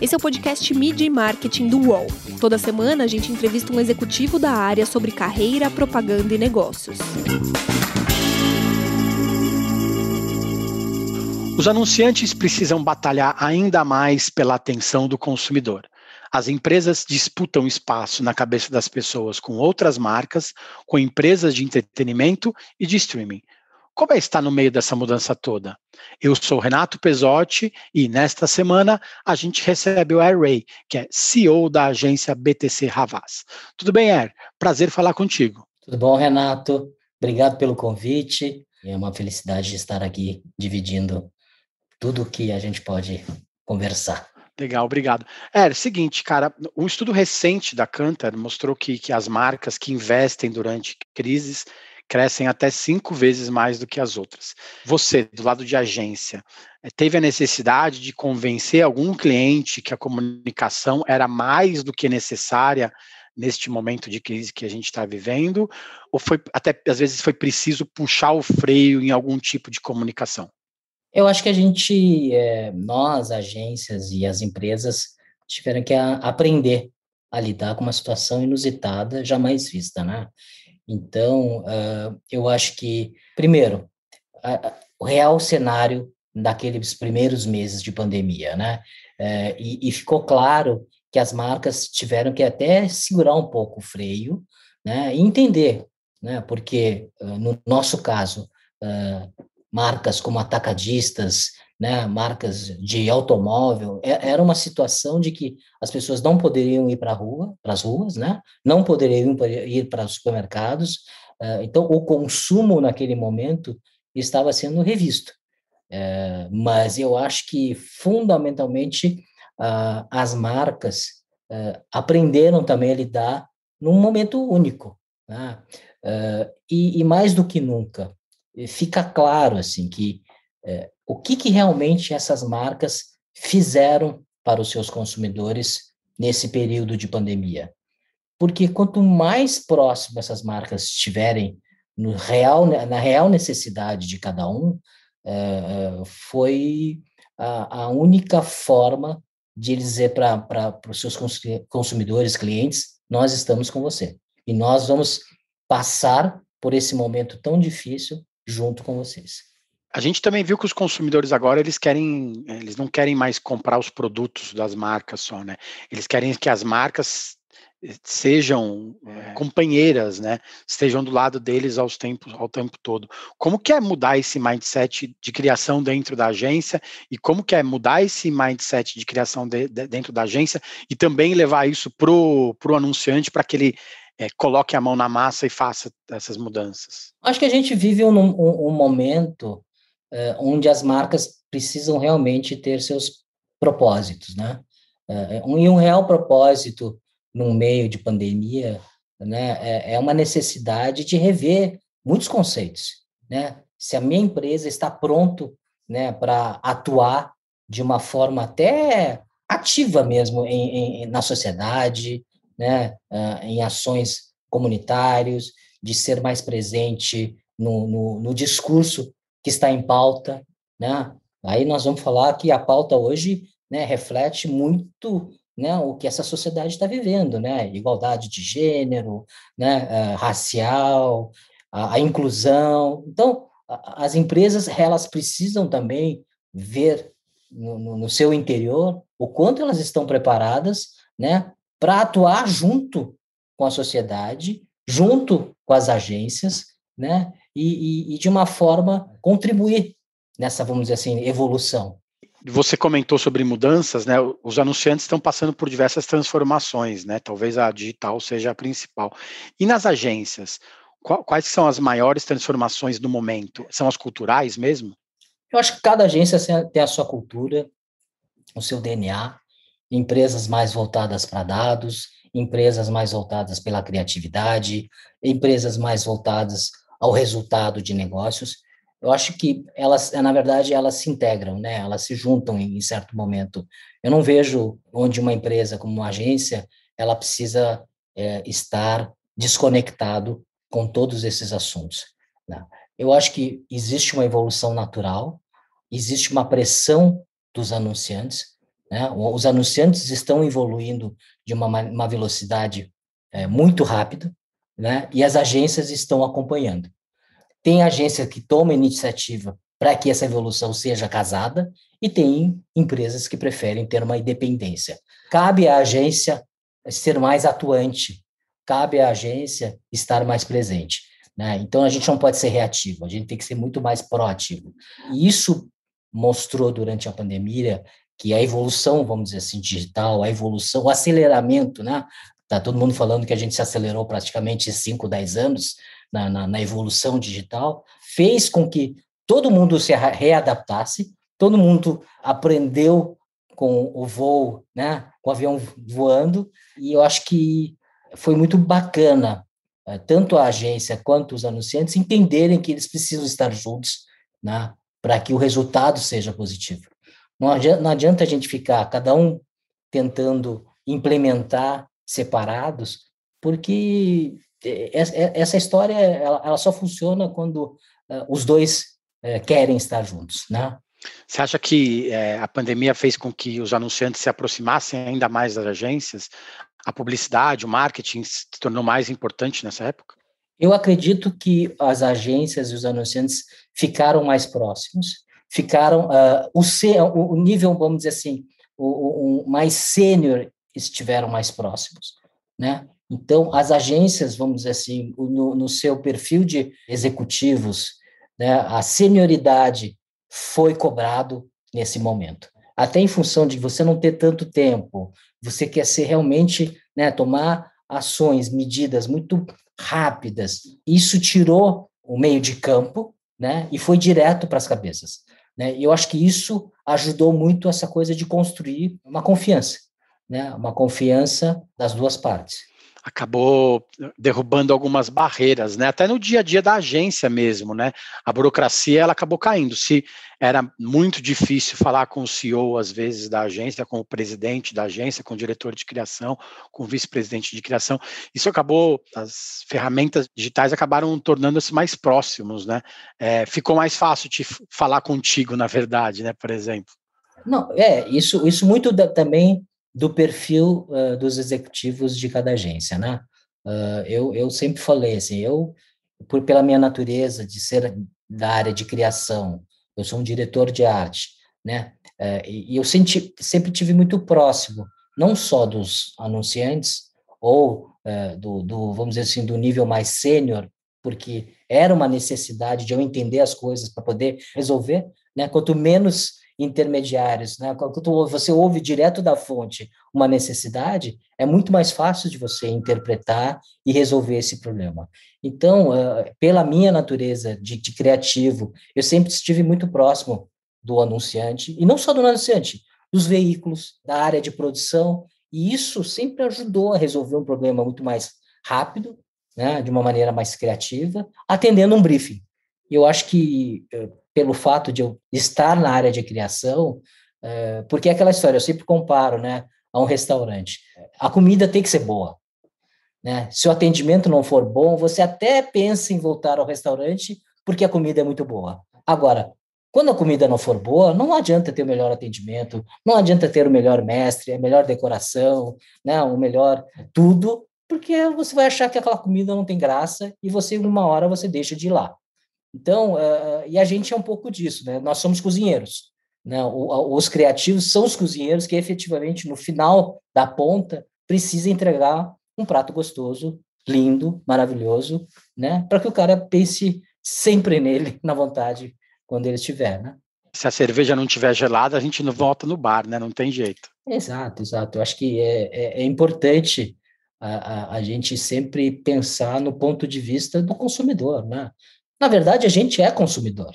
Esse é o podcast Media e Marketing do UOL. Toda semana a gente entrevista um executivo da área sobre carreira, propaganda e negócios. Os anunciantes precisam batalhar ainda mais pela atenção do consumidor. As empresas disputam espaço na cabeça das pessoas com outras marcas, com empresas de entretenimento e de streaming. Como é estar no meio dessa mudança toda? Eu sou Renato Pesotti e nesta semana a gente recebe o Air Ray, que é CEO da agência BTC Ravaz. Tudo bem, Air? Prazer falar contigo. Tudo bom, Renato? Obrigado pelo convite. É uma felicidade estar aqui dividindo tudo que a gente pode conversar. Legal, obrigado. É, seguinte, cara, um estudo recente da Cantar mostrou que, que as marcas que investem durante crises crescem até cinco vezes mais do que as outras. Você, do lado de agência, eh, teve a necessidade de convencer algum cliente que a comunicação era mais do que necessária neste momento de crise que a gente está vivendo? Ou foi até às vezes foi preciso puxar o freio em algum tipo de comunicação? Eu acho que a gente, é, nós, agências e as empresas, tiveram que aprender a lidar com uma situação inusitada, jamais vista, né? Então, uh, eu acho que, primeiro, uh, o real cenário daqueles primeiros meses de pandemia, né? Uh, e, e, ficou claro que as marcas tiveram que até segurar um pouco o freio, né? E entender, né? Porque, no nosso caso, marcas como atacadistas, né, marcas de automóvel, é, era uma situação de que as pessoas não poderiam ir para a rua, para as ruas, né, não poderiam ir para os supermercados, uh, então o consumo naquele momento estava sendo revisto. Uh, mas eu acho que, fundamentalmente, uh, as marcas aprenderam também a lidar num momento único. Né? E, e mais do que nunca, fica claro assim que é, o que, que realmente essas marcas fizeram para os seus consumidores nesse período de pandemia. Porque quanto mais próximo essas marcas estiverem no real, na real necessidade de cada um, é, é foi a, a, única forma de dizer para os seus consumidores, clientes, nós estamos com você. E nós vamos passar por esse momento tão difícil junto com vocês. A gente também viu que os consumidores agora eles querem, eles não querem mais comprar os produtos das marcas só, né? Eles querem que as marcas eh, sejam é. companheiras, né? Estejam do lado deles aos tempos, ao tempo todo. Como que é mudar esse mindset de criação dentro da agência e como que é mudar esse mindset de criação de, de, dentro da agência e também levar isso pro pro anunciante para que ele é, coloque a mão na massa e faça essas mudanças? Acho que a gente vive um, um, um momento onde as marcas precisam realmente ter seus propósitos, né? É, um, e um real propósito num meio de pandemia, né, é, é uma necessidade de rever muitos conceitos, né? Se a minha empresa está pronto, né, para atuar de uma forma até ativa mesmo em, em, na sociedade, né, uh, em ações comunitárias, de ser mais presente no, no, no, discurso que está em pauta, né? Aí nós vamos falar que a pauta hoje, né, reflete muito, né, o que essa sociedade está vivendo, né? Igualdade de gênero, né, uh, racial, a, a inclusão. Então, a, as empresas elas precisam também ver no, no, no seu interior o quanto elas estão preparadas, né, para atuar junto com a sociedade, junto com as agências, né? E, e, e, de uma forma contribuir nessa, vamos dizer assim, evolução. Você comentou sobre mudanças, né? Os anunciantes estão passando por diversas transformações, né? Talvez a digital seja a principal. E nas agências, quais são as maiores transformações do momento? São as culturais mesmo? Eu acho que cada agência tem a sua cultura, o seu DNA, empresas mais voltadas para dados, empresas mais voltadas pela criatividade, empresas mais voltadas ao resultado de negócios. Eu acho que elas, na verdade, elas se integram, né? Elas se juntam em certo momento. Eu não vejo onde uma empresa como uma agência ela precisa é, estar desconectado com todos esses assuntos. Né? Eu acho que existe uma evolução natural, existe uma pressão dos anunciantes Né? Os anunciantes estão evoluindo de uma, uma velocidade é, muito rápida, né? e as agências estão acompanhando. Tem agência que toma iniciativa para que essa evolução seja casada, e tem empresas que preferem ter uma independência. Cabe à agência ser mais atuante, cabe à agência estar mais presente. Né? Então, a gente não pode ser reativo, a gente tem que ser muito mais proativo. E isso mostrou durante a pandemia que a evolução, vamos dizer assim, digital, a evolução, o aceleramento, né? Está todo mundo falando que a gente se acelerou praticamente 5, 10 anos na, na, na evolução digital, fez com que todo mundo se readaptasse, todo mundo aprendeu com o voo, né, com o avião voando, e eu acho que foi muito bacana, eh, tanto a agência quanto os anunciantes entenderem que eles precisam estar juntos, né, para que o resultado seja positivo. Não adianta, não adianta a gente ficar cada um tentando implementar separados, porque eh, essa história ela, ela só funciona quando uh, os dois uh, querem estar juntos, né? Você acha que é, a pandemia fez com que os anunciantes se aproximassem ainda mais das agências? A publicidade, o marketing se tornou mais importante nessa época? Eu acredito que as agências e os anunciantes ficaram mais próximos, ficaram uh, o, o, nível, vamos dizer assim, o, o mais sênior estiveram mais próximos, né? Então, as agências, vamos dizer assim, no, no seu perfil de executivos, né, a senioridade foi cobrado nesse momento. Até em função de você não ter tanto tempo, você quer ser realmente, né, tomar ações, medidas muito rápidas. Isso tirou o meio de campo, né, e foi direto para as cabeças. Né? E eu acho que isso ajudou muito essa coisa de construir uma confiança né, uma confiança das duas partes. Acabou derrubando algumas barreiras, né? Até no dia a dia da agência mesmo, né? A burocracia ela acabou caindo. Se era muito difícil falar com o CEO às vezes da agência, com o presidente da agência, com o diretor de criação, com o vice-presidente de criação, isso acabou. As ferramentas digitais acabaram tornando-se mais próximos, né? É, ficou mais fácil de falar contigo, na verdade, né? Por exemplo. Não, é isso. Isso muito da, também do perfil uh, dos executivos de cada agência, né? Uh, eu, eu sempre falei assim, eu, por, pela minha natureza de ser da área de criação, eu sou um diretor de arte, né? Uh, e, e, eu senti, sempre tive muito próximo, não só dos anunciantes, ou do, do, vamos dizer assim, do nível mais sênior, porque era uma necessidade de eu entender as coisas para poder resolver, né? Quanto menos intermediários, né? Quando você ouve direto da fonte uma necessidade, é muito mais fácil de você interpretar e resolver esse problema. Então, pela minha natureza de, de criativo, eu sempre estive muito próximo do anunciante, e não só do anunciante, dos veículos, da área de produção, e isso sempre ajudou a resolver um problema muito mais rápido, né, de uma maneira mais criativa, atendendo um briefing. Eu acho que eh, pelo fato de eu estar na área de criação, é, porque é aquela história, eu sempre comparo, né, a um restaurante. A comida tem que ser boa, né? Se o atendimento não for bom, você até pensa em voltar ao restaurante porque a comida é muito boa. Agora, quando a comida não for boa, não adianta ter o melhor atendimento, não adianta ter o melhor mestre, a melhor decoração, né, o melhor tudo, porque você vai achar que aquela comida não tem graça e você, uma hora, você deixa de ir lá. Então, uh, e a gente é um pouco disso, né? Nós somos cozinheiros. Né? O, os criativos são os cozinheiros que efetivamente, no final da ponta, precisa entregar um prato gostoso, lindo, maravilhoso, né? Para que o cara pense sempre nele, na vontade, quando ele estiver, né? Se a cerveja não estiver gelada, a gente não volta no bar, né? Não tem jeito. Exato, exato. Eu acho que é, é, é importante a, a, a, gente sempre pensar no ponto de vista do consumidor, né? Na verdade, a gente é consumidor,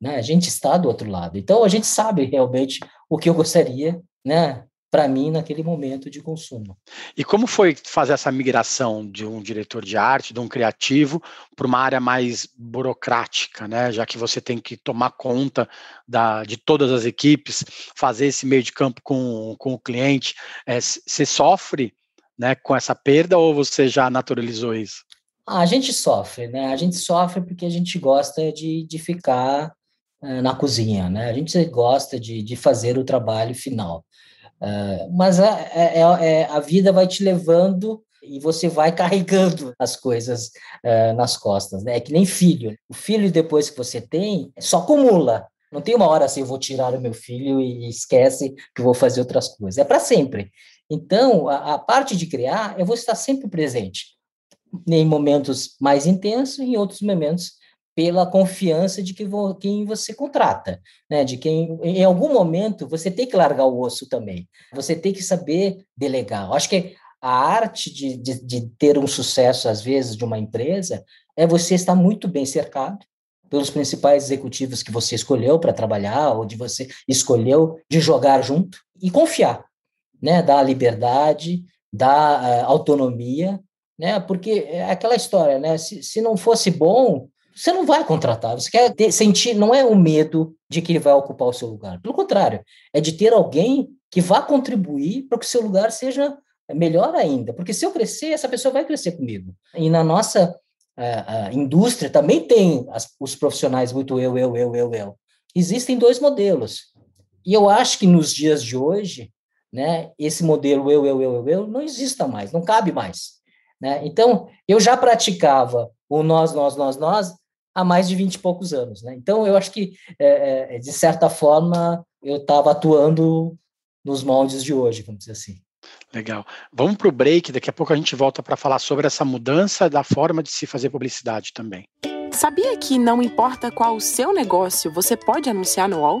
né? A gente está do outro lado. Então, a gente sabe realmente o que eu gostaria, né? Para mim, naquele momento de consumo. E como foi fazer essa migração de um diretor de arte, de um criativo, para uma área mais burocrática, né? Já que você tem que tomar conta da, de todas as equipes, fazer esse meio de campo com, com o cliente. É, você sofre né, com essa perda ou você já naturalizou isso? A gente sofre, né? A gente sofre porque a gente gosta de, de ficar uh, na cozinha, né? A gente gosta de, de fazer o trabalho final. Uh, mas a, é, é, é, a vida vai te levando e você vai carregando as coisas uh, nas costas, né? É que nem filho. O filho, depois que você tem, só acumula. Não tem uma hora assim, eu vou tirar o meu filho e esquece que vou fazer outras coisas. É para sempre. Então, a, a, parte de criar, eu vou estar sempre presente, em momentos mais intensos em outros momentos pela confiança de que vo, quem você contrata, né? De quem em algum momento você tem que largar o osso também. Você tem que saber delegar. Eu acho que a arte de, de, de ter um sucesso às vezes de uma empresa é você estar muito bem cercado pelos principais executivos que você escolheu para trabalhar ou de você escolheu de jogar junto e confiar, né? Dar liberdade, dar uh, autonomia, né? Porque é aquela história, né? Se, se não fosse bom, você não vai contratar, você quer ter, sentir, não é o medo de que ele vai ocupar o seu lugar, pelo contrário, é de ter alguém que vá contribuir para que o seu lugar seja melhor ainda, porque se eu crescer, essa pessoa vai crescer comigo. E na nossa a, a indústria também tem as, os profissionais muito eu, eu, eu, eu, eu. Existem dois modelos. E eu acho que nos dias de hoje, né, esse modelo eu, eu, eu, eu, eu não exista mais, não cabe mais. Né? Então, eu já praticava o nós, nós, nós, nós há mais de 20 e poucos anos. Né? Então, eu acho que, é, é, de certa forma, eu estava atuando nos moldes de hoje, vamos dizer assim. Legal. Vamos para o break, daqui a pouco a gente volta para falar sobre essa mudança da forma de se fazer publicidade também. Sabia que não importa qual o seu negócio, você pode anunciar no UOL?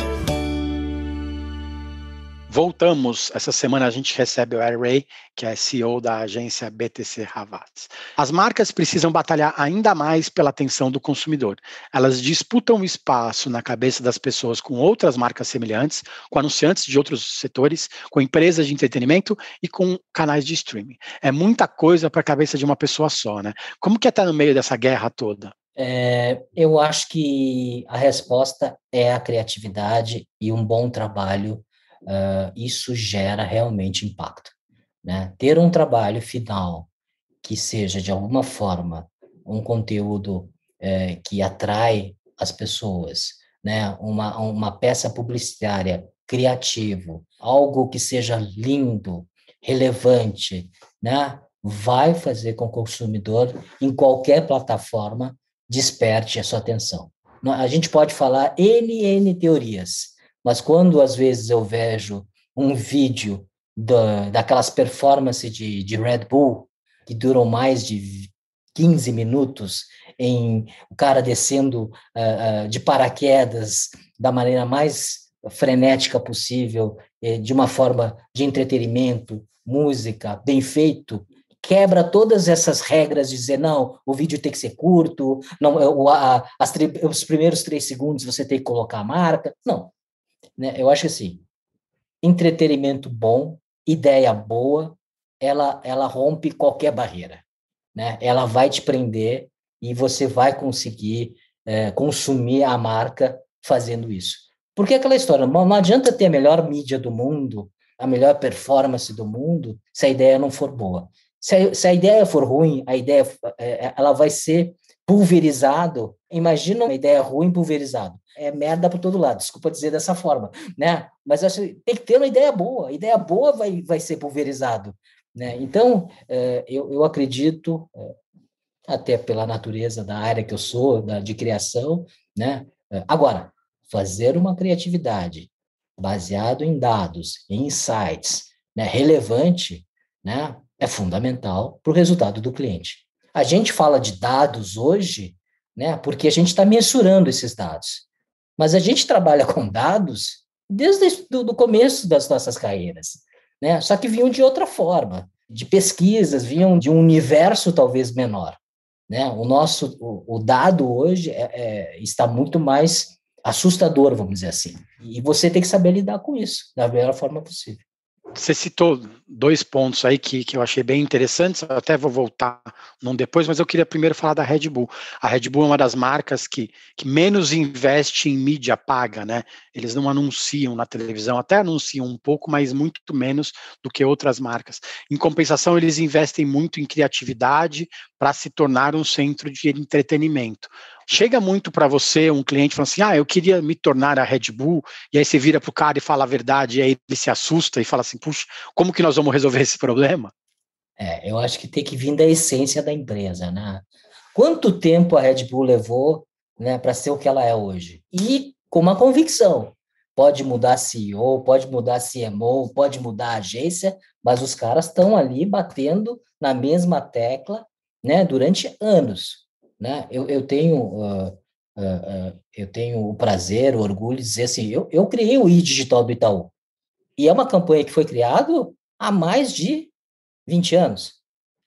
Voltamos. Essa semana a gente recebe o Ray, que é CEO da agência BTC Havas. As marcas precisam batalhar ainda mais pela atenção do consumidor. Elas disputam espaço na cabeça das pessoas com outras marcas semelhantes, com anunciantes de outros setores, com empresas de entretenimento e com canais de streaming. É muita coisa para a cabeça de uma pessoa só, né? Como que é estar no meio dessa guerra toda? É, eu acho que a resposta é a criatividade e um bom trabalho uh, isso gera realmente impacto. Né? Ter um trabalho final que seja, de alguma forma, um conteúdo eh, que atrai as pessoas, né? uma, uma peça publicitária criativo, algo que seja lindo, relevante, né? vai fazer com que o consumidor, em qualquer plataforma, desperte a sua atenção. A gente pode falar N, N teorias, mas quando às vezes eu vejo um vídeo da, daquelas performances de, de Red Bull, que duram mais de 15 minutos, em o cara descendo uh, uh, de paraquedas da maneira mais frenética possível, eh, de uma forma de entretenimento, música, bem feito, quebra todas essas regras de dizer, não, o vídeo tem que ser curto, não, o, a, as, os primeiros três segundos você tem que colocar a marca. Não, né? Eu acho assim, entretenimento bom, ideia boa, ela, ela rompe qualquer barreira. Né? Ela vai te prender e você vai conseguir é, consumir a marca fazendo isso. Porque aquela história, não adianta ter a melhor mídia do mundo, a melhor performance do mundo, se a ideia não for boa. Se a, se a ideia for ruim, a ideia é, ela vai ser pulverizado. Imagina uma ideia ruim pulverizado é merda para todo lado, desculpa dizer dessa forma, né? Mas acho que tem que ter uma ideia boa, a ideia boa vai, vai ser pulverizado, né? Então, é, eu, eu acredito, é, até pela natureza da área que eu sou, da, de criação, né? É, agora, fazer uma criatividade baseado em dados, em insights, né, relevante, né, é fundamental para o resultado do cliente. A gente fala de dados hoje, né, porque a gente está mensurando esses dados. Mas a gente trabalha com dados desde o começo das nossas carreiras, né? Só que vinham de outra forma, de pesquisas, vinham de um universo talvez menor, né? O nosso, o, o dado hoje é, é, está muito mais assustador, vamos dizer assim. E você tem que saber lidar com isso da melhor forma possível. Você citou dois pontos aí que, que eu achei bem interessantes, eu até vou voltar num depois, mas eu queria primeiro falar da Red Bull. A Red Bull é uma das marcas que, que menos investe em mídia paga, né? Eles não anunciam na televisão, até anunciam um pouco, mas muito menos do que outras marcas. Em compensação, eles investem muito em criatividade para se tornar um centro de entretenimento. Chega muito para você um cliente falando assim: ah, eu queria me tornar a Red Bull, e aí você vira para o cara e fala a verdade, e aí ele se assusta e fala assim: puxa, como que nós vamos resolver esse problema? É, eu acho que tem que vir da essência da empresa, né? Quanto tempo a Red Bull levou né, para ser o que ela é hoje? E com uma convicção. Pode mudar CEO, pode mudar CMO, pode mudar agência, mas os caras estão ali batendo na mesma tecla né, durante anos. Né? Eu, eu tenho uh, uh, uh, eu tenho o prazer, o orgulho de dizer assim, eu, eu criei o e-digital do Itaú. E é uma campanha que foi criada há mais de 20 anos.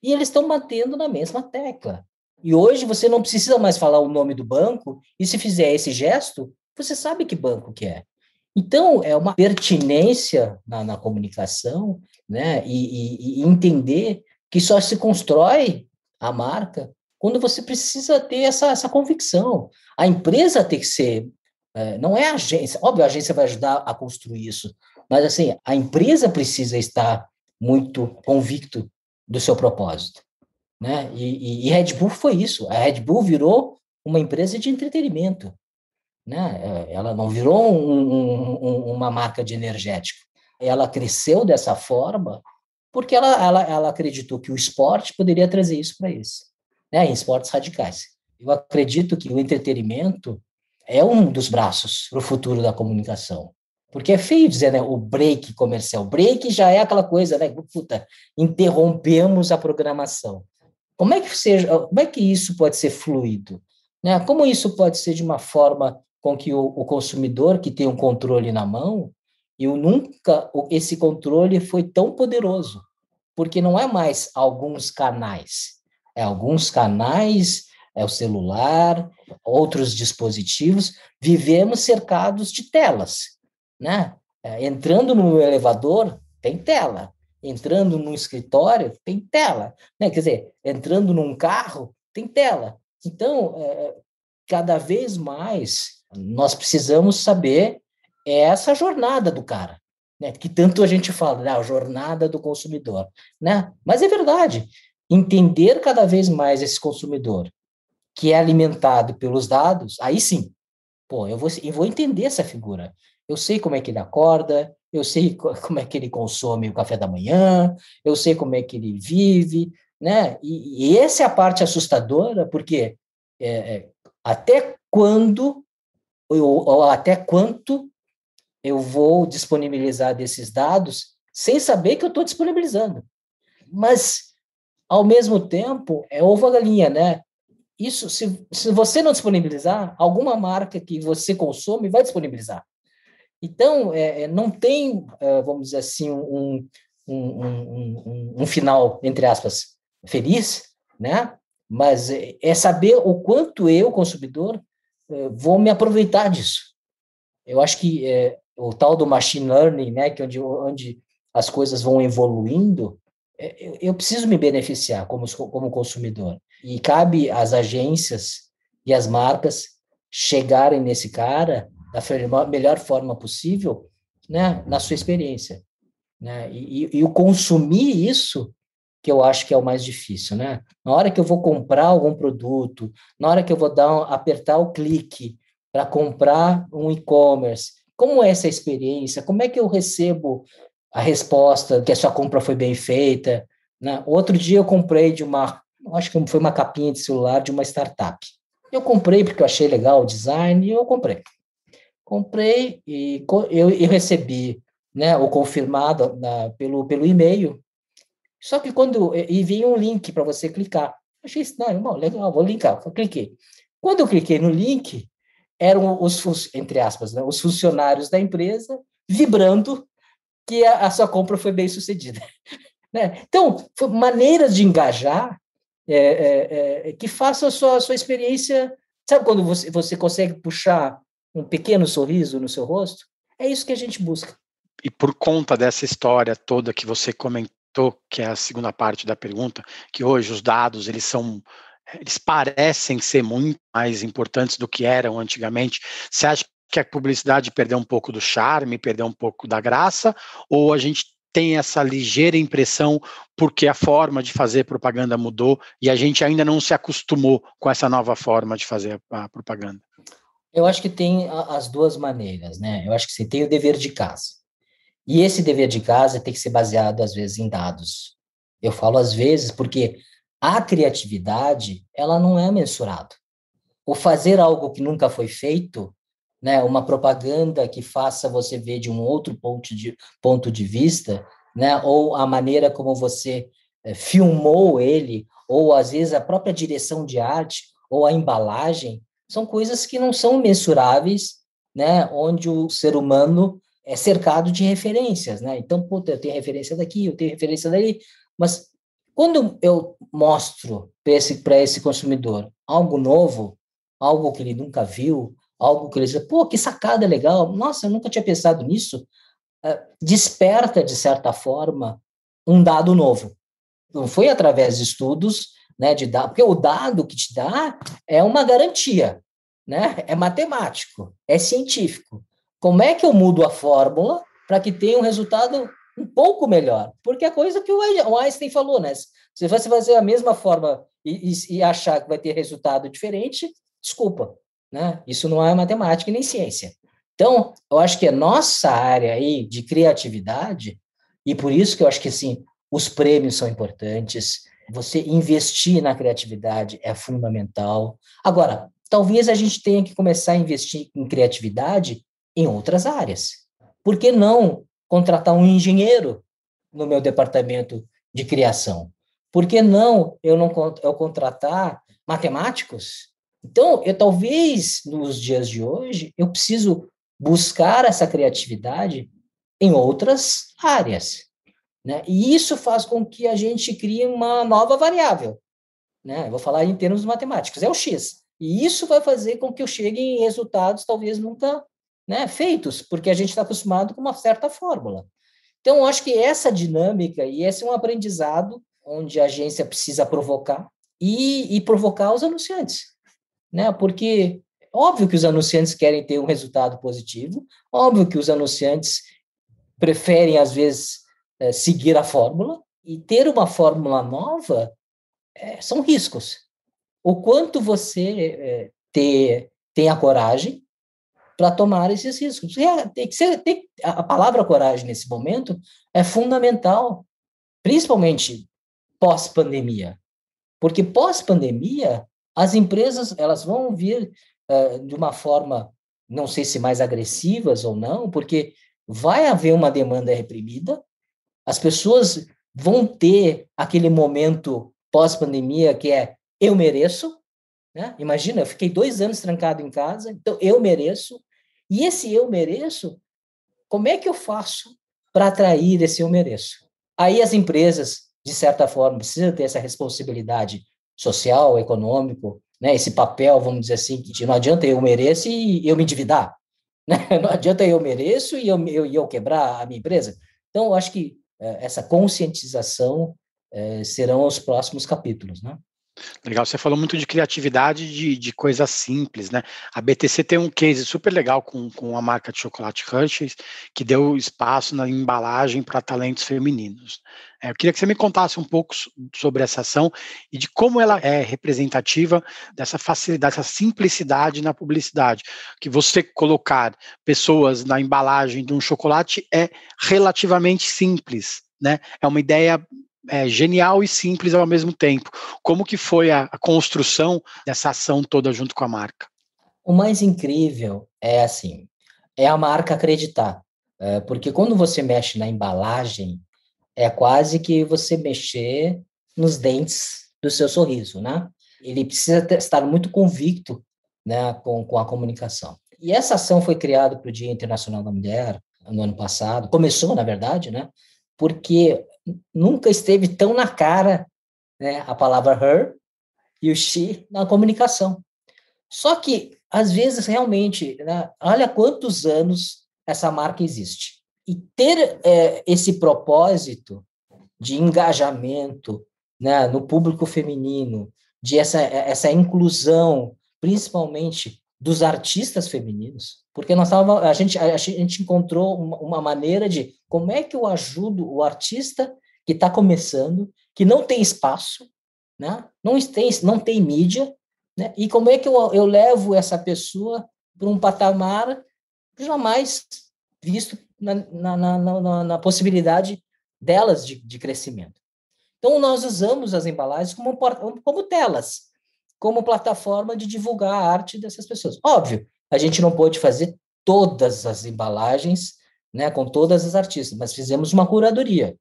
E eles estão batendo na mesma tecla. E hoje você não precisa mais falar o nome do banco, e se fizer esse gesto, você sabe que banco que é. Então, é uma pertinência na, na comunicação, né? E, e, e entender que só se constrói a marca quando você precisa ter essa, essa convicção. A empresa tem que ser, é, não é a agência, óbvio, a agência vai ajudar a construir isso, mas assim, a empresa precisa estar muito convicto do seu propósito. Né? E, e, e Red Bull foi isso. A Red Bull virou uma empresa de entretenimento. Né? É, ela não virou um, um, uma marca de energético. Ela cresceu dessa forma porque ela, ela, ela acreditou que o esporte poderia trazer isso para eles né, em esportes radicais. Eu acredito que o entretenimento é um dos braços para o futuro da comunicação. Porque é feio dizer, né, o break comercial. Break já é aquela coisa, né, puta, interrompemos a programação. Como é que seja, como é que isso pode ser fluido? Né? Como isso pode ser de uma forma com que o, o consumidor que tem um controle na mão, eu nunca esse controle foi tão poderoso, porque não é mais alguns canais, é alguns canais, é o celular, outros dispositivos, vivemos cercados de telas, né? É, entrando no elevador, tem tela. Entrando no escritório, tem tela. Né? Quer dizer, entrando num carro, tem tela. Então, é, cada vez mais, nós precisamos saber essa jornada do cara, né? que tanto a gente fala, né? a jornada do consumidor. Né? Mas é verdade, entender cada vez mais esse consumidor, que é alimentado pelos dados, aí sim, pô, eu vou, eu vou entender essa figura. Eu sei como é que ele acorda, eu sei como é que ele consome o café da manhã, eu sei como é que ele vive, né? E, e essa é a parte assustadora, porque é, é, até quando ou, ou até quanto eu vou disponibilizar desses dados sem saber que eu estou disponibilizando. Mas ao mesmo tempo, é ovo a galinha, né? Isso, se, se você não disponibilizar, alguma marca que você consome vai disponibilizar. Então, é, é não tem, é, vamos dizer assim, um, um, um, um, final, entre aspas, feliz, né? Mas é, é saber o quanto eu, consumidor, vou me aproveitar disso. Eu acho que é, o tal do machine learning, né, que onde, onde as coisas vão evoluindo, é, eu preciso me beneficiar como, como consumidor. E cabe às agências e às marcas chegarem nesse cara da melhor forma possível, né, na sua experiência. Né? E, e, o consumir isso, que eu acho que é o mais difícil. Né? Na hora que eu vou comprar algum produto, na hora que eu vou dar apertar o clique para comprar um e-commerce, como é essa experiência? Como é que eu recebo a resposta que a sua compra foi bem feita. Né? Outro dia eu comprei de uma, acho que foi uma capinha de celular de uma startup. Eu comprei porque eu achei legal o design e eu comprei. Comprei e eu, eu recebi né, o confirmado na, pelo, pelo e-mail. Só que quando. E vinha um link para você clicar. Achei isso, não, legal, vou linkar. Eu cliquei. Quando eu cliquei no link, eram os, entre aspas, né, os funcionários da empresa vibrando que a, a sua compra foi bem sucedida. Né? Então, maneiras de engajar é, é, é, que façam a sua, a sua experiência. Sabe quando você, você consegue puxar um pequeno sorriso no seu rosto? É isso que a gente busca. e por conta dessa história toda que você comentou, que é a segunda parte da pergunta, que hoje os dados eles são eles parecem ser muito mais importantes do que eram antigamente. Você acha que a publicidade perdeu um pouco do charme, perdeu um pouco da graça, ou a gente tem essa ligeira impressão porque a forma de fazer propaganda mudou e a gente ainda não se acostumou com essa nova forma de fazer a propaganda? Eu acho que tem as duas maneiras, né? Eu acho que você tem o dever de casa. E esse dever de casa tem que ser baseado, às vezes, em dados. Eu falo às vezes porque a criatividade, ela não é mensurada. O fazer algo que nunca foi feito, né, uma propaganda que faça você ver de um outro ponto de, ponto de vista, né, ou a maneira como você é, filmou ele, ou às vezes a própria direção de arte, ou a embalagem, são coisas que não são mensuráveis, né? Onde o ser humano é cercado de referências, né? Então, puta, eu tenho referência daqui, eu tenho referência dali, mas quando eu mostro para esse, esse consumidor algo novo, algo que ele nunca viu, algo que ele diz, pô, que sacada legal, nossa, eu nunca tinha pensado nisso, uh, desperta, de certa forma, um dado novo. Não foi através de estudos, né, de dar, porque o dado que te dá é uma garantia, né? É matemático, é científico. Como é que eu mudo a fórmula para que tenha um resultado um pouco melhor? Porque a coisa que o Einstein falou, né? Se você fazer a mesma forma e, e, e achar que vai ter resultado diferente, desculpa, né? Isso não é matemática nem ciência. Então, eu acho que a nossa área aí de criatividade, e por isso que eu acho que assim, os prêmios são importantes, você investir na criatividade é fundamental. Agora, talvez a gente tenha que começar a investir em criatividade em outras áreas. Por que não contratar um engenheiro no meu departamento de criação? Por que não eu não eu contratar matemáticos? Então, eu talvez nos dias de hoje eu preciso buscar essa criatividade em outras áreas. Né? E isso faz com que a gente crie uma nova variável. Né? Eu vou falar em termos matemáticos, é o x. E isso vai fazer com que eu chegue em resultados talvez nunca né, feitos, porque a gente está acostumado com uma certa fórmula. Então, acho que essa dinâmica e esse é um aprendizado onde a agência precisa provocar e, e provocar os anunciantes. Né? Porque óbvio que os anunciantes querem ter um resultado positivo, óbvio que os anunciantes preferem, às vezes, é, seguir a fórmula e ter uma fórmula nova é, são riscos. O quanto você é, ter, tem a coragem para tomar esses riscos. Tem que ser, tem, a palavra coragem nesse momento é fundamental, principalmente pós-pandemia, porque pós-pandemia as empresas elas vão vir uh, de uma forma, não sei se mais agressivas ou não, porque vai haver uma demanda reprimida, as pessoas vão ter aquele momento pós-pandemia que é eu mereço, né? Imagina, eu fiquei dois anos trancado em casa, então eu mereço. E esse eu mereço, como é que eu faço para atrair esse eu mereço? Aí as empresas, de certa forma, precisam ter essa responsabilidade social, econômico, né? Esse papel, vamos dizer assim, que não adianta eu mereço e eu me endividar, né? Não adianta eu mereço e eu, eu, eu quebrar a minha empresa. Então, eu acho que é, essa conscientização é, serão os próximos capítulos, né? Legal, você falou muito de criatividade de, de coisas simples, né? A BTC tem um case super legal com, com a marca de chocolate Hershey's, que deu espaço na embalagem para talentos femininos. É, eu queria que você me contasse um pouco sobre essa ação e de como ela é representativa dessa facilidade, dessa simplicidade na publicidade. Que você colocar pessoas na embalagem de um chocolate é relativamente simples, né? É uma ideia é, genial e simples ao mesmo tempo. Como que foi a, a, construção dessa ação toda junto com a marca? O mais incrível é assim, é a marca acreditar, é, porque quando você mexe na embalagem, é quase que você mexer nos dentes do seu sorriso, né? Ele precisa ter, estar muito convicto, né, com, com a comunicação. E essa ação foi criada para o Dia Internacional da Mulher no ano passado. Começou, na verdade, né? Porque nunca esteve tão na cara né, a palavra her e o she na comunicação. Só que, às vezes, realmente, né, olha quantos anos essa marca existe. e ter é, esse propósito de engajamento né, no público feminino, de essa, essa inclusão, principalmente dos artistas femininos, porque nós tava, a, gente, a, gente encontrou uma, uma maneira de como é que eu ajudo o artista que está começando, que não tem espaço, né, não, tem, não tem mídia, né, e como é que eu, eu levo essa pessoa para um patamar jamais visto na, na, na, na possibilidade delas de, de crescimento. Então, nós usamos as embalagens como, como telas, como plataforma de divulgar a arte dessas pessoas. Óbvio, a gente não pôde fazer todas as embalagens né, com todas as artistas, mas fizemos uma curadoria.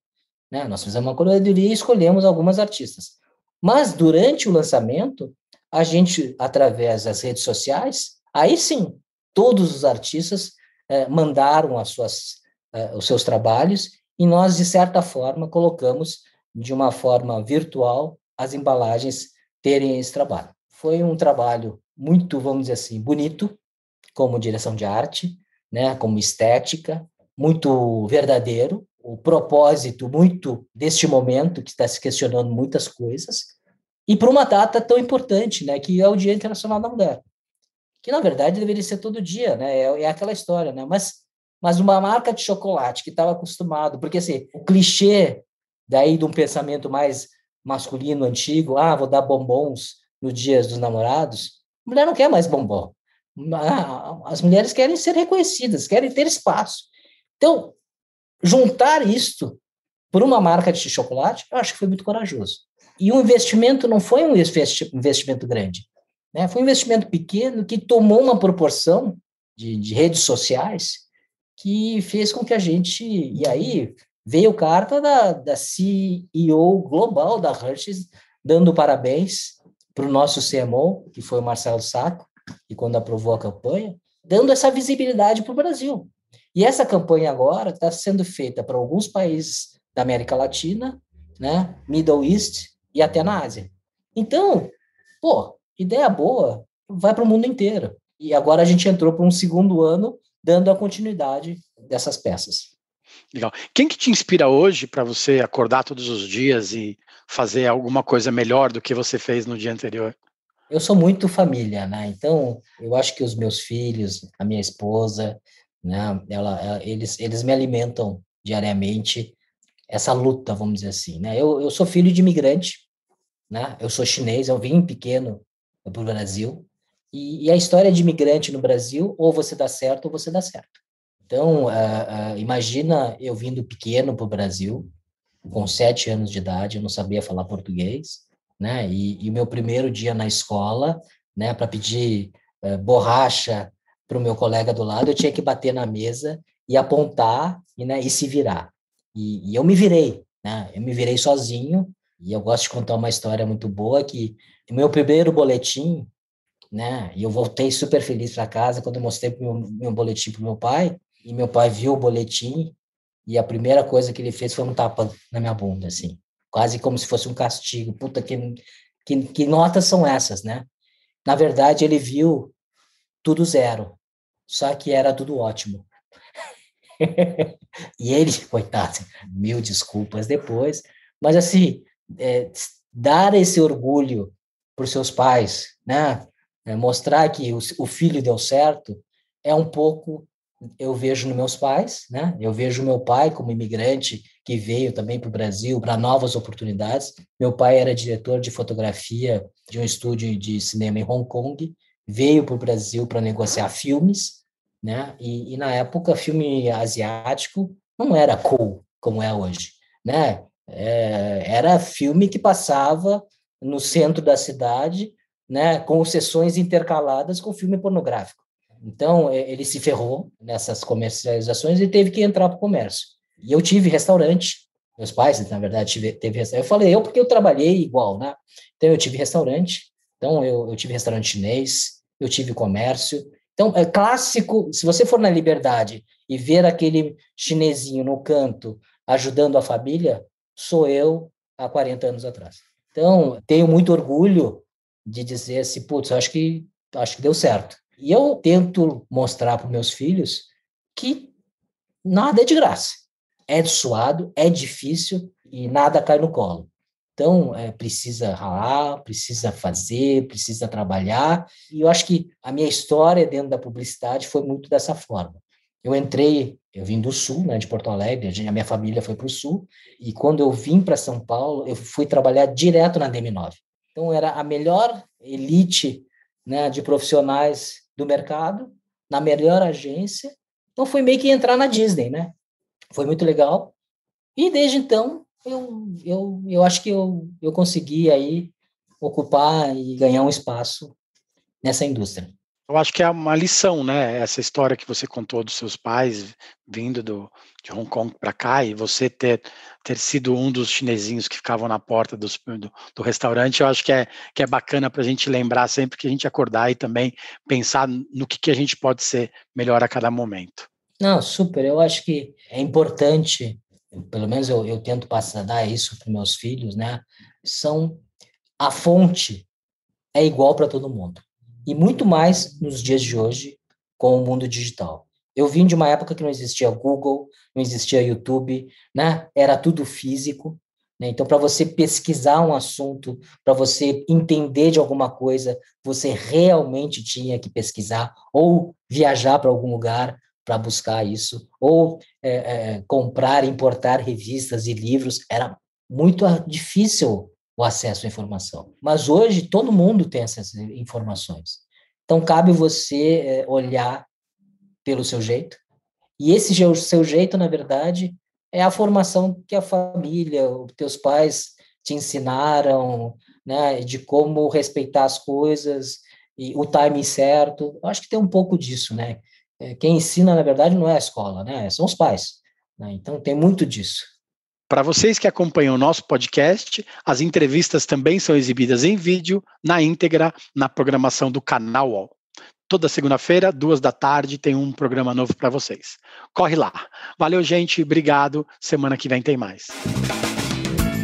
Né? Nós fizemos uma curadoria e escolhemos algumas artistas. Mas, durante o lançamento, a gente, através das redes sociais, aí sim, todos os artistas eh, mandaram as suas, eh, os seus trabalhos e nós, de certa forma, colocamos de uma forma virtual as embalagens terem esse trabalho. Foi um trabalho muito, vamos dizer assim, bonito, como direção de arte, né, como estética, muito verdadeiro, o propósito muito deste momento que está se questionando muitas coisas, e para uma data tão importante, né, que é o Dia Internacional da Mulher, que na verdade deveria ser todo dia, né, é, é aquela história, né, mas mas uma marca de chocolate que estava acostumado, porque assim, o clichê daí de um pensamento mais masculino, antigo, ah, vou dar bombons no dia dos namorados, a mulher não quer mais bombom. As mulheres querem ser reconhecidas, querem ter espaço. Então, juntar isto por uma marca de chocolate, eu acho que foi muito corajoso. E o investimento não foi um investimento grande, né? foi um investimento pequeno que tomou uma proporção de, de redes sociais que fez com que a gente. E aí veio carta da, da CEO global da Hershey's, dando parabéns para o nosso CMO, que foi o Marcelo Saco, e quando aprovou a campanha, dando essa visibilidade para o Brasil. E essa campanha agora está sendo feita para alguns países da América Latina, né, Middle East e até na Ásia. Então, pô, ideia boa, vai para o mundo inteiro. E agora a gente entrou para um segundo ano dando a continuidade dessas peças. Legal. Quem que te inspira hoje para você acordar todos os dias e fazer alguma coisa melhor do que você fez no dia anterior? Eu sou muito família, né? Então, eu acho que os meus filhos, a minha esposa, né? Ela, ela, eles, eles me alimentam diariamente essa luta, vamos dizer assim, né? Eu, eu sou filho de imigrante, né? Eu sou chinês, eu vim pequeno para o Brasil, e, e, a história de imigrante no Brasil, ou você dá certo ou você dá certo. Então, uh, uh, imagina eu vindo pequeno para o Brasil, com sete anos de idade, eu não sabia falar português, né? E, o meu primeiro dia na escola, né, para pedir uh, borracha para o meu colega do lado, eu tinha que bater na mesa e apontar e, né, e se virar. E, e eu me virei, né? Eu me virei sozinho. E eu gosto de contar uma história muito boa que meu primeiro boletim, né? E eu voltei super feliz para casa quando eu mostrei meu, meu boletim para meu pai. E meu pai viu o boletim e a primeira coisa que ele fez foi um tapa na minha bunda, assim. Quase como se fosse um castigo. Puta, que, que, que notas são essas, né? Na verdade, ele viu tudo zero. Só que era tudo ótimo. e ele, coitado, mil desculpas depois. Mas, assim, é, dar esse orgulho para os seus pais, né? É, mostrar que o, o filho deu certo é um pouco eu vejo nos meus pais, né? Eu vejo meu pai como imigrante que veio também para o Brasil para novas oportunidades. Meu pai era diretor de fotografia de um estúdio de cinema em Hong Kong, veio para o Brasil para negociar filmes, né? E, e, na época filme asiático não era cool como é hoje, né? É, era filme que passava no centro da cidade, né? Com sessões intercaladas com filme pornográfico. Então, ele se ferrou nessas comercializações e teve que entrar para o comércio. E eu tive restaurante, meus pais, na verdade, tive, teve restaurante. Eu falei eu porque eu trabalhei igual, né? Então, eu tive restaurante, então eu, eu tive restaurante chinês, eu tive comércio. Então, é clássico, se você for na Liberdade e ver aquele chinesinho no canto ajudando a família, sou eu há 40 anos atrás. Então, tenho muito orgulho de dizer assim, putz, acho que acho que deu certo. E eu tento mostrar para meus filhos que nada é de graça. É suado, é difícil e nada cai no colo. Então, é, precisa ralar, precisa fazer, precisa trabalhar. E eu acho que a minha história dentro da publicidade foi muito dessa forma. Eu entrei, eu vim do Sul, né, de Porto Alegre, a minha família foi para o Sul, e quando eu vim para São Paulo, eu fui trabalhar direto na DM9. Então, era a melhor elite né, de profissionais do mercado, na melhor agência. Então, foi meio que entrar na Disney, né? Foi muito legal. E desde então, eu, eu, eu acho que eu, eu consegui aí ocupar e ganhar um espaço nessa indústria. Eu acho que é uma lição, né? Essa história que você contou dos seus pais vindo do, de Hong Kong para cá e você ter, ter sido um dos chinesinhos que ficavam na porta dos, do, do, restaurante, eu acho que é, que é bacana para a gente lembrar sempre que a gente acordar e também pensar no que, que a gente pode ser melhor a cada momento. Não, super. Eu acho que é importante pelo menos eu, eu tento passar dar isso para meus filhos, né? São a fonte é igual para todo mundo e muito mais nos dias de hoje com o mundo digital. Eu vim de uma época que não existia Google, não existia YouTube, né? Era tudo físico. Né? Então, para você pesquisar um assunto, para você entender de alguma coisa, você realmente tinha que pesquisar ou viajar para algum lugar para buscar isso, ou é, é, comprar, importar revistas e livros, era muito difícil o acesso à informação. Mas hoje todo mundo tem essas informações. Então cabe você é, olhar pelo seu jeito, e esse seu jeito, na verdade, é a formação que a família, os teus pais te ensinaram, né, de como respeitar as coisas e o timing certo. Eu acho que tem um pouco disso, né? É, quem ensina, na verdade, não é a escola, né? São os pais. Né? Então, tem muito disso. Para vocês que acompanham o nosso podcast, as entrevistas também são exibidas em vídeo, na íntegra, na programação do canal UOL. Toda segunda-feira, duas da tarde, tem um programa novo para vocês. Corre lá. Valeu, gente. Obrigado. Semana que vem tem mais.